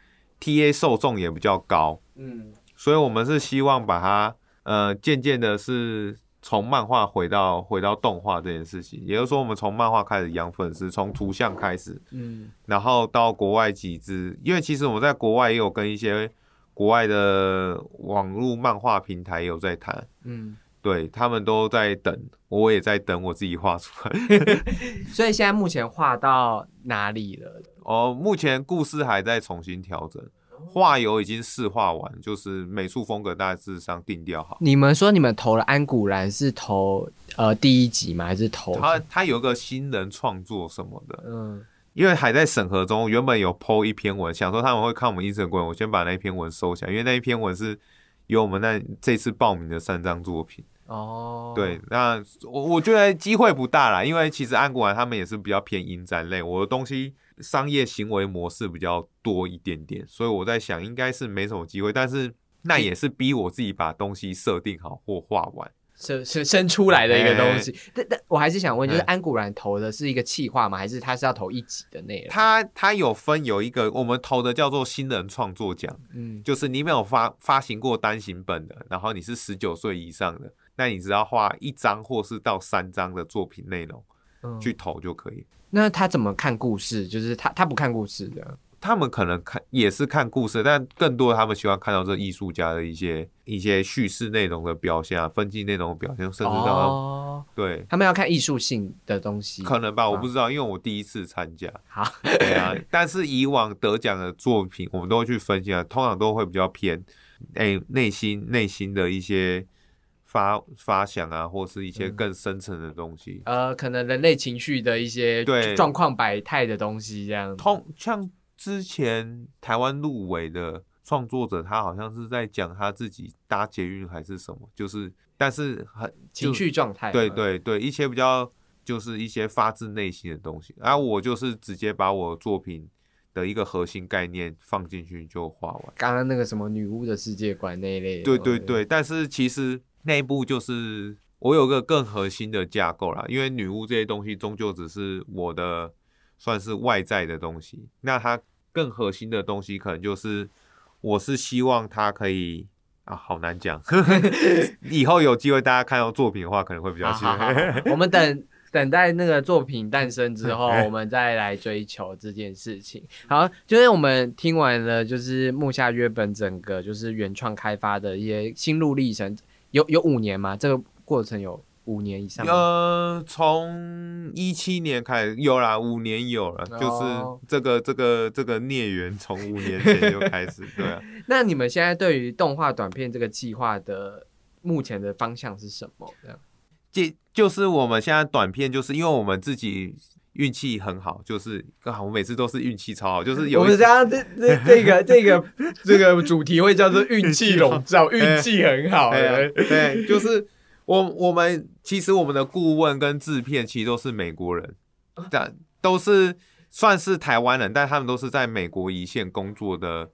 TA 受众也比较高，嗯，所以我们是希望把它呃渐渐的是从漫画回到回到动画这件事情，也就是说我们从漫画开始养粉丝，从图像开始，嗯，然后到国外集资，因为其实我们在国外也有跟一些国外的网络漫画平台也有在谈，嗯，对他们都在等，我也在等我自己画出来。所以现在目前画到哪里了？哦，目前故事还在重新调整，画油已经试画完，就是美术风格大致上定调好。你们说你们投了安古兰是投呃第一集吗？还是投？他他有个新人创作什么的，嗯，因为还在审核中，原本有 PO 一篇文，想说他们会看我们 Instagram，我先把那一篇文收起来，因为那一篇文是有我们那这次报名的三张作品。哦，对，那我我觉得机会不大啦，因为其实安古兰他们也是比较偏影展类，我的东西商业行为模式比较多一点点，所以我在想应该是没什么机会，但是那也是逼我自己把东西设定好或画完。生生生出来的一个东西。但但我还是想问，就是哎安古然投的是一个企划吗？还是他是要投一集的内容？他他有分有一个我们投的叫做新人创作奖，嗯，就是你没有发发行过单行本的，然后你是十九岁以上的，那你只要画一张或是到三张的作品内容嗯去投就可以。那他怎么看故事？就是他他不看故事的。他们可能看也是看故事，但更多他们希望看到这艺术家的一些一些叙事内容的表现啊，分析内容的表现，甚至到、哦，对，他们要看艺术性的东西。可能吧，我不知道，因为我第一次参加。好，对啊，但是以往得奖的作品，我们都会去分析啊，通常都会比较偏，哎、内心内心的一些发发想啊，或是一些嗯更深层的东西。呃，可能人类情绪的一些对状况百态的东西，这样。通像之前台湾入围的创作者，他好像是在讲他自己搭捷运还是什么，就是但是很情绪状态嘛。对对对，一些比较就是一些发自内心的东西。啊、我就是直接把我作品的一个核心概念放进去就画完。刚刚那个什么女巫的世界观那一类的。对对对，但是其实内部就是我有个更核心的架构啦，因为女巫这些东西终究只是我的算是外在的东西，那它更核心的东西可能就是我是希望它可以啊，好难讲，以后有机会大家看到作品的话，可能会比较好清好好好我们等等待那个作品诞生之后，我们再来追求这件事情。好，就是我们听完了，就是木下约本整个就是原创开发的一些心路历程，有有五年吗？这个过程有五年以上？呃，从一七年开始有啦，五年有了，哦就是这个这个这个孽缘从五年前就开始，对啊。那你们现在对于动画短片这个计划的目前的方向是什么？这样就就是我们现在短片，就是因为我们自己运气很好，就是刚好我每次都是运气超好，就是有我们这样这这 这个这个这个主题会叫做运气 笼罩，运气很好。对，就是我我们其实我们的顾问跟制片其实都是美国人，但都是算是台湾人，但他们都是在美国一线工作的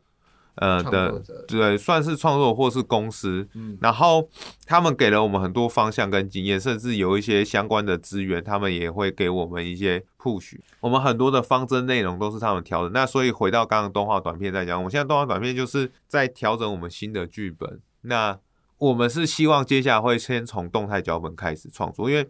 呃创的对，算是创作或是公司，嗯然后他们给了我们很多方向跟经验，甚至有一些相关的资源，他们也会给我们一些 push。我们很多的方针内容都是他们调的。那所以回到刚刚动画短片在讲，我们现在动画短片就是在调整我们新的剧本。那我们是希望接下来会先从动态脚本开始创作，因为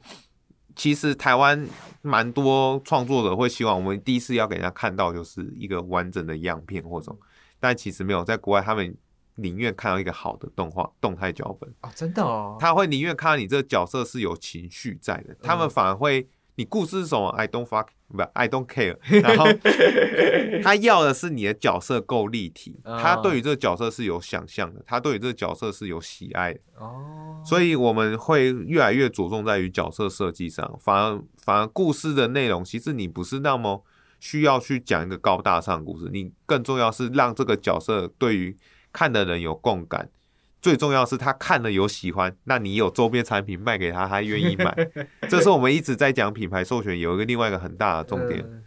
其实台湾蛮多创作者会希望我们第一次要给人家看到就是一个完整的样片或什么，但其实没有，在国外他们宁愿看到一个好的动画动态脚本。哦，真的哦，他会宁愿看到你这个角色是有情绪在的，他们反而会你故事是什么，I don't fuck 不 I don't care，然后 他要的是你的角色够立体，哦他对于这个角色是有想象的，他对于这个角色是有喜爱的，哦，所以我们会越来越着重在于角色设计上，反而反而故事的内容其实你不是那么需要去讲一个高大上的故事，你更重要是让这个角色对于看的人有共感。最重要是他看了有喜欢，那你有周边产品卖给他，他愿意买。这是我们一直在讲品牌授权有一个另外一个很大的重点。嗯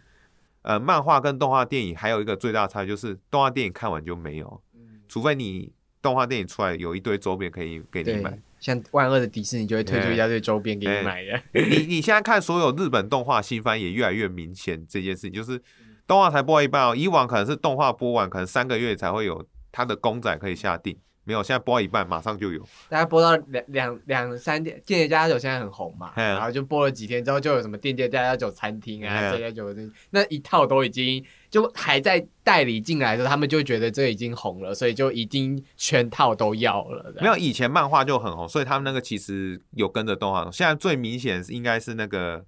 呃，漫画跟动画电影还有一个最大差就是，动画电影看完就没有，除非你动画电影出来有一堆周边可以给你买对。，像万恶的迪士尼就会推出一大堆周边给你哎买的。你你现在看所有日本动画新番也越来越明显这件事情，就是动画才播一半哦，以往可能是动画播完可能三个月才会有它的公仔可以下定，没有，现在播到一半马上就有。大家播到两两两三点，店家家酒现在很红嘛，嗯然后就播了几天之后，就有什么店家家家酒餐厅啊，嗯店家酒的那一套都已经就还在代理进来的时候，他们就觉得这已经红了，所以就已经全套都要了。没有，以前漫画就很红，所以他们那个其实有跟着动画。现在最明显是应该是那个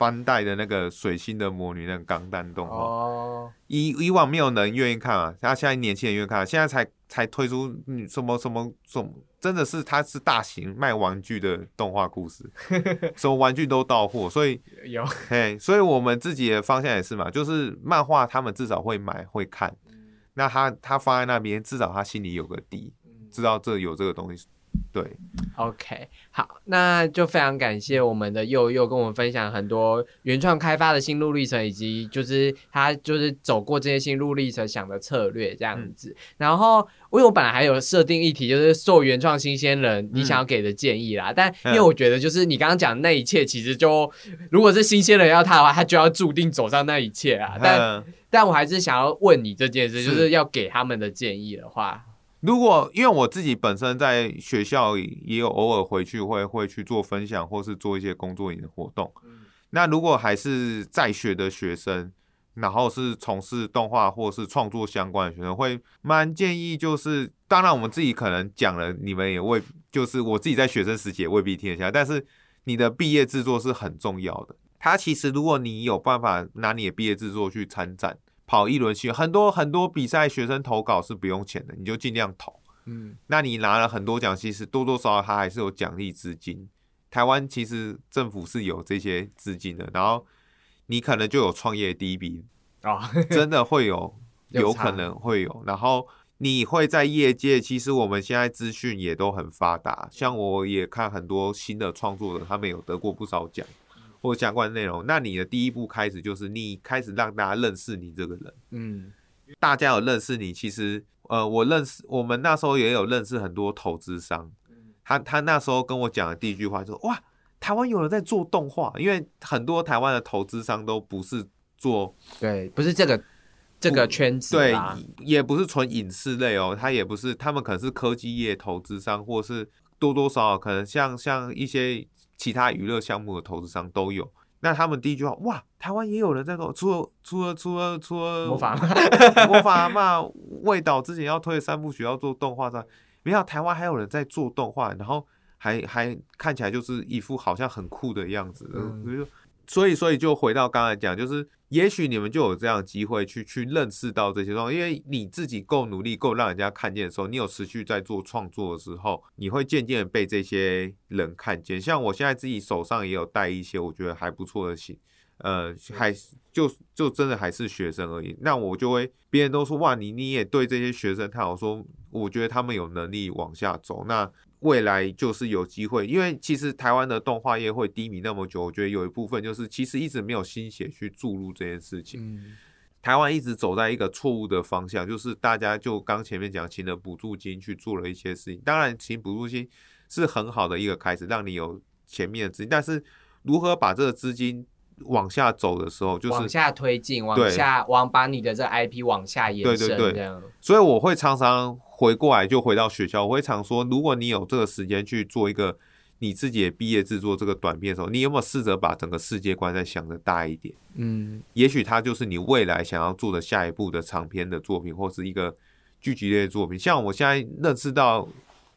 班代的那个水星的魔女那个钢弹动画。哦，以以往没有人愿意看啊，他现在年轻人愿意看，现在才才推出嗯什么什么什么，真的是它是大型卖玩具的动画故事，什么玩具都到货，所以有。嘿，所以我们自己的方向也是嘛，就是漫画他们至少会买会看，那他他放在那边，至少他心里有个底，知道这有这个东西，对，OK，好，那就非常感谢我们的佑佑跟我们分享很多原创开发的心路历程，以及就是他就是走过这些心路历程想的策略这样子。然后，因为我本来还有设定议题，就是做原创新鲜人你想要给的建议啦。但因为我觉得，就是你刚刚讲的那一切，其实就如果是新鲜人要他的话，他就要注定走上那一切啊。但嗯但我还是想要问你这件事，就是要给他们的建议的话，如果因为我自己本身在学校也有偶尔回去会会去做分享，或是做一些工作营的活动。那如果还是在学的学生，然后是从事动画或是创作相关的学生，会蛮建议就是，当然我们自己可能讲了，你们也未就是我自己在学生时期也未必听得下，但是你的毕业制作是很重要的。它其实如果你有办法拿你的毕业制作去参展，跑一轮去，很多很多比赛学生投稿是不用钱的，你就尽量投。嗯，那你拿了很多奖，其实多多少少它还是有奖励资金。台湾其实政府是有这些资金的，然后你可能就有创业第一笔，哦，真的会有，有可能会有。然后你会在业界，其实我们现在资讯也都很发达，像我也看很多新的创作者，他们有得过不少奖或相关内容。那你的第一步开始就是你开始让大家认识你这个人。嗯，大家有认识你，其实呃，我认识我们那时候也有认识很多投资商，他他那时候跟我讲的第一句话就说哇，台湾有人在做动画，因为很多台湾的投资商都不是做对，不是这个这个圈子对，，也不是纯影视类哦，他也不是，他们可能是科技业投资商，或是多多少少可能像像一些其他娱乐项目的投资商都有。那他们第一句话，哇，台湾也有人在做，除了除了除了除了魔法魔法阿嬷味道之前要推三部曲要做动画之外，没想到台湾还有人在做动画，然后还还看起来就是一副好像很酷的样子。嗯嗯，所以所以就回到刚才讲，就是也许你们就有这样的机会去去认识到这些东西，因为你自己够努力，够让人家看见的时候，你有持续在做创作的时候，你会渐渐被这些人看见。像我现在自己手上也有带一些我觉得还不错的信。呃，还就就真的还是学生而已。那我就会，别人都说哇，你你也对这些学生太好，说我觉得他们有能力往下走，那未来就是有机会。因为其实台湾的动画业会低迷那么久，我觉得有一部分就是其实一直没有心血去注入这件事情。嗯，台湾一直走在一个错误的方向，就是大家就刚前面讲，请了补助金去做了一些事情。当然，请补助金是很好的一个开始，让你有前面的资金。但是，如何把这个资金往下走的时候，就是往下推进，往下往把你的这 IP 往下延伸，对对对这样所以我会常常回过来，就回到学校，我会常说，如果你有这个时间去做一个你自己的毕业制作这个短片的时候，你有没有试着把整个世界观再想的大一点？嗯也许它就是你未来想要做的下一步的长篇的作品，或是一个剧集类的作品。像我现在认识到，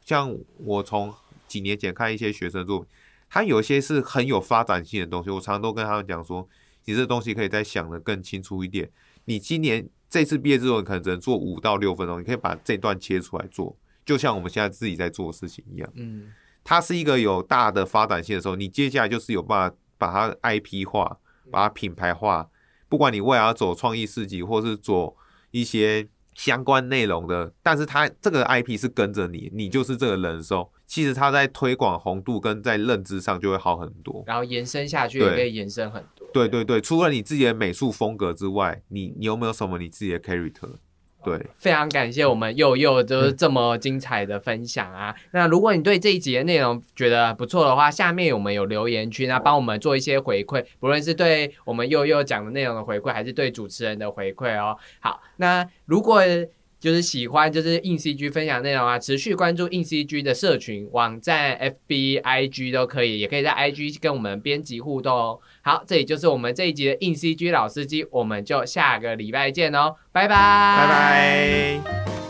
像我从几年前看一些学生作品，它有一些是很有发展性的东西。我常常都跟他们讲说，你这东西可以再想的更清楚一点。你今年这次毕业之后，你可能只能做五到六分钟，你可以把这段切出来做，就像我们现在自己在做的事情一样。嗯它是一个有大的发展性的时候，你接下来就是有办法把它 IP 化，把它品牌化。不管你未来要走创意市集，或是做一些相关内容的，但是它这个 IP 是跟着你，你就是这个人的时候，其实它在推广红度跟在认知上就会好很多。然后延伸下去也可以延伸很多。对对对，除了你自己的美术风格之外，你你有没有什么你自己的 character？对，非常感谢我们佑佑，就是这么精彩的分享啊！那如果你对这一集的内容觉得不错的话，下面我们有留言区，那帮我们做一些回馈，不论是对我们佑佑讲的内容的回馈，还是对主持人的回馈哦。好，那如果就是喜欢就是硬 CG 分享内容啊，持续关注硬 CG 的社群、网站、FB、IG 都可以，也可以在 IG 跟我们编辑互动哦。好，这里就是我们这一集的硬 CG 老司机，我们就下个礼拜见哦，拜拜，拜拜。